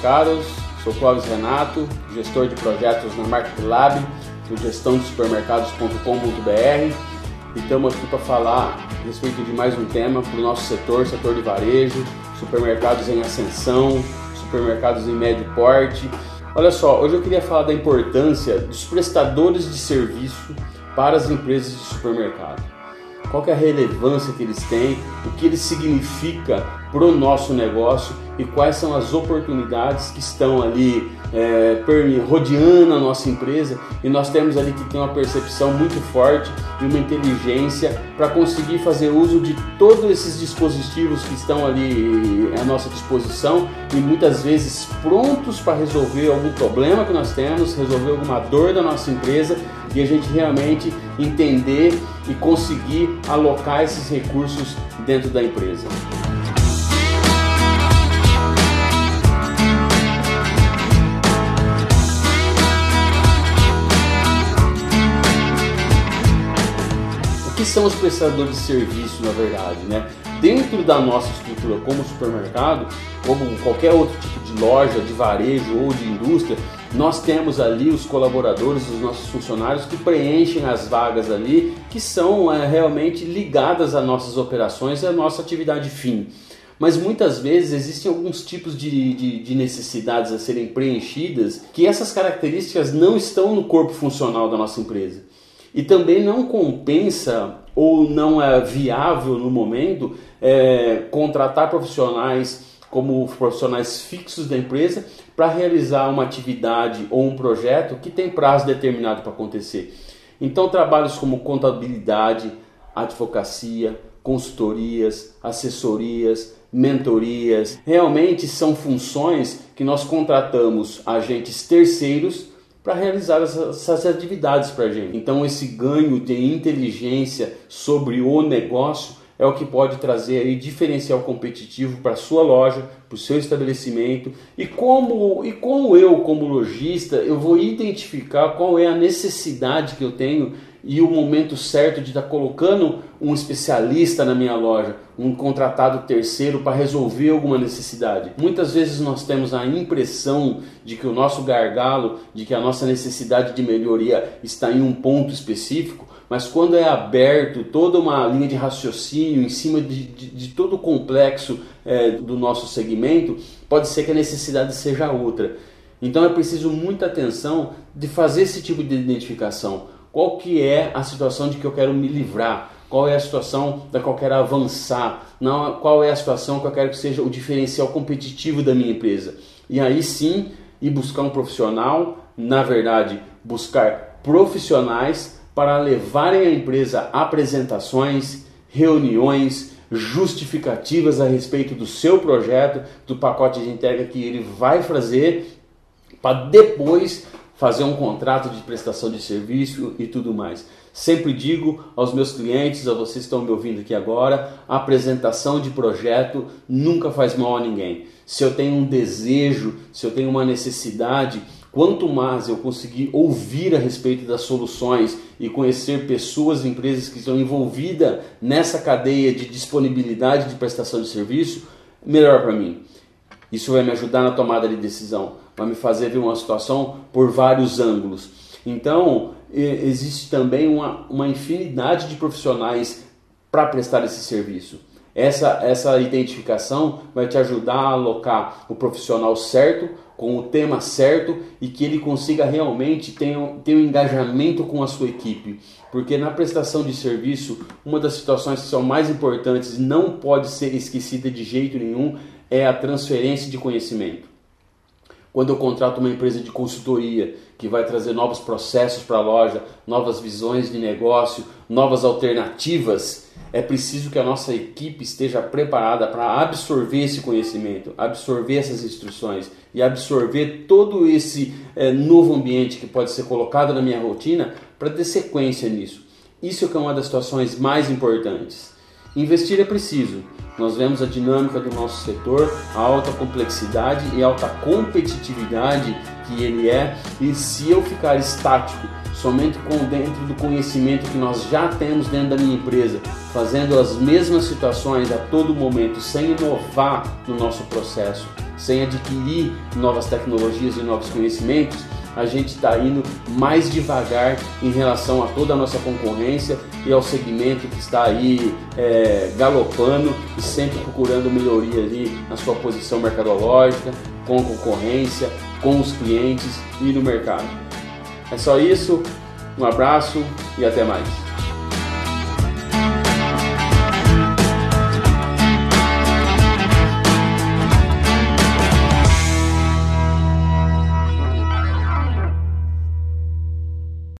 caros, sou Clóvis Renato, gestor de projetos na Market Lab, do gestão de supermercados.com.br e estamos aqui para falar a respeito de mais um tema para o nosso setor, setor de varejo, supermercados em ascensão, supermercados em médio porte. Olha só, hoje eu queria falar da importância dos prestadores de serviço para as empresas de supermercado. Qual é a relevância que eles têm, o que ele significa para o nosso negócio e quais são as oportunidades que estão ali é, rodeando a nossa empresa. E nós temos ali que ter uma percepção muito forte e uma inteligência para conseguir fazer uso de todos esses dispositivos que estão ali à nossa disposição. E muitas vezes prontos para resolver algum problema que nós temos, resolver alguma dor da nossa empresa. E a gente realmente entender e conseguir alocar esses recursos dentro da empresa. Que são os prestadores de serviço, na verdade, né? Dentro da nossa estrutura como supermercado, como qualquer outro tipo de loja, de varejo ou de indústria, nós temos ali os colaboradores, os nossos funcionários que preenchem as vagas ali, que são é, realmente ligadas às nossas operações e à nossa atividade fim. Mas muitas vezes existem alguns tipos de, de, de, necessidades a serem preenchidas que essas características não estão no corpo funcional da nossa empresa. E também não compensa ou não é viável no momento é, contratar profissionais como profissionais fixos da empresa para realizar uma atividade ou um projeto que tem prazo determinado para acontecer. Então, trabalhos como contabilidade, advocacia, consultorias, assessorias, mentorias, realmente são funções que nós contratamos agentes terceiros para realizar essas atividades para a gente. Então, esse ganho de inteligência sobre o negócio é o que pode trazer aí diferencial competitivo para sua loja, para o seu estabelecimento e como e como eu como lojista eu vou identificar qual é a necessidade que eu tenho e o momento certo de estar colocando um especialista na minha loja, um contratado terceiro para resolver alguma necessidade. Muitas vezes nós temos a impressão de que o nosso gargalo, de que a nossa necessidade de melhoria está em um ponto específico, mas quando é aberto toda uma linha de raciocínio em cima de, de, de todo o complexo é, do nosso segmento, pode ser que a necessidade seja outra. Então é preciso muita atenção de fazer esse tipo de identificação qual que é a situação de que eu quero me livrar, qual é a situação da qual eu quero avançar, não, qual é a situação que eu quero que seja o diferencial competitivo da minha empresa. E aí sim, ir buscar um profissional, na verdade, buscar profissionais para levarem a empresa a apresentações, reuniões, justificativas a respeito do seu projeto, do pacote de entrega que ele vai fazer, para depois fazer um contrato de prestação de serviço e tudo mais. Sempre digo aos meus clientes, a vocês que estão me ouvindo aqui agora, a apresentação de projeto nunca faz mal a ninguém. Se eu tenho um desejo, se eu tenho uma necessidade, quanto mais eu conseguir ouvir a respeito das soluções e conhecer pessoas e empresas que estão envolvidas nessa cadeia de disponibilidade de prestação de serviço, melhor para mim. Isso vai me ajudar na tomada de decisão vai me fazer ver uma situação por vários ângulos. Então, existe também uma, uma infinidade de profissionais para prestar esse serviço. Essa, essa identificação vai te ajudar a alocar o profissional certo, com o tema certo e que ele consiga realmente ter, ter um engajamento com a sua equipe. Porque na prestação de serviço, uma das situações que são mais importantes e não pode ser esquecida de jeito nenhum é a transferência de conhecimento. Quando eu contrato uma empresa de consultoria que vai trazer novos processos para a loja, novas visões de negócio, novas alternativas, é preciso que a nossa equipe esteja preparada para absorver esse conhecimento, absorver essas instruções e absorver todo esse é, novo ambiente que pode ser colocado na minha rotina para ter sequência nisso. Isso é uma das situações mais importantes. Investir é preciso. Nós vemos a dinâmica do nosso setor, a alta complexidade e alta competitividade que ele é, e se eu ficar estático somente com dentro do conhecimento que nós já temos dentro da minha empresa, fazendo as mesmas situações a todo momento, sem inovar no nosso processo, sem adquirir novas tecnologias e novos conhecimentos, a gente está indo mais devagar em relação a toda a nossa concorrência e ao segmento que está aí é, galopando e sempre procurando melhoria ali na sua posição mercadológica, com a concorrência, com os clientes e no mercado. É só isso, um abraço e até mais.